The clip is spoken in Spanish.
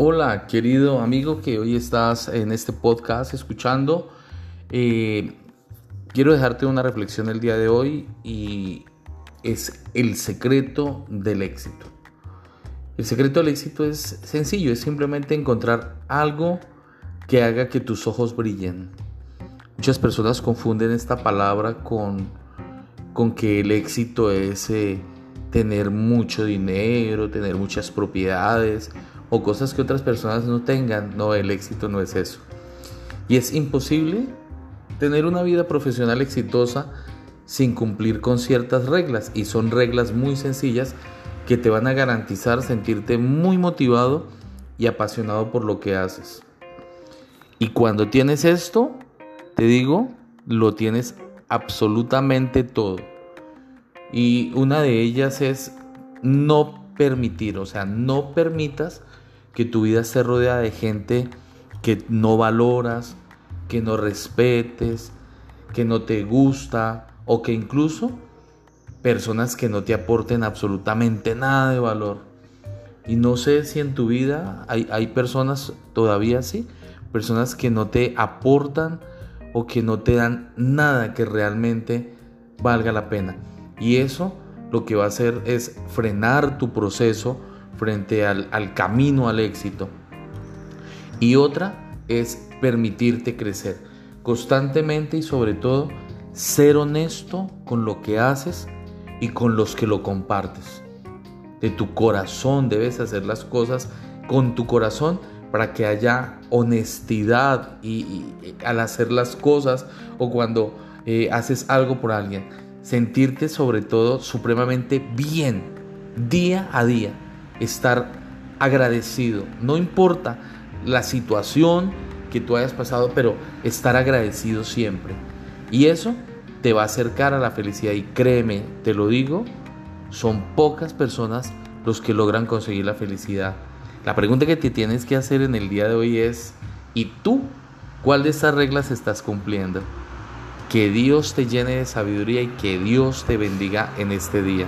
Hola, querido amigo que hoy estás en este podcast escuchando. Eh, quiero dejarte una reflexión el día de hoy y es el secreto del éxito. El secreto del éxito es sencillo, es simplemente encontrar algo que haga que tus ojos brillen. Muchas personas confunden esta palabra con, con que el éxito es eh, tener mucho dinero, tener muchas propiedades o cosas que otras personas no tengan. No, el éxito no es eso. Y es imposible tener una vida profesional exitosa sin cumplir con ciertas reglas. Y son reglas muy sencillas que te van a garantizar sentirte muy motivado y apasionado por lo que haces. Y cuando tienes esto, te digo, lo tienes absolutamente todo. Y una de ellas es no permitir, o sea, no permitas que tu vida esté rodeada de gente que no valoras, que no respetes, que no te gusta o que incluso personas que no te aporten absolutamente nada de valor. Y no sé si en tu vida hay, hay personas todavía así, personas que no te aportan o que no te dan nada que realmente valga la pena. Y eso lo que va a hacer es frenar tu proceso frente al, camino al éxito. Y otra es permitirte crecer constantemente y sobre todo ser honesto con lo que haces y con los que lo compartes. De tu corazón debes hacer las cosas con tu corazón para que haya honestidad y, al hacer las cosas o cuando eh, haces algo por alguien. Sentirte sobre todo supremamente bien día a día estar agradecido. No importa la situación que tú hayas pasado, pero estar agradecido siempre. Y eso te va a acercar a la felicidad. Y créeme, te lo digo, son pocas personas los que logran conseguir la felicidad. La pregunta que te tienes que hacer en el día de hoy es, ¿y tú cuál de estas reglas estás cumpliendo? Que Dios te llene de sabiduría y que Dios te bendiga en este día.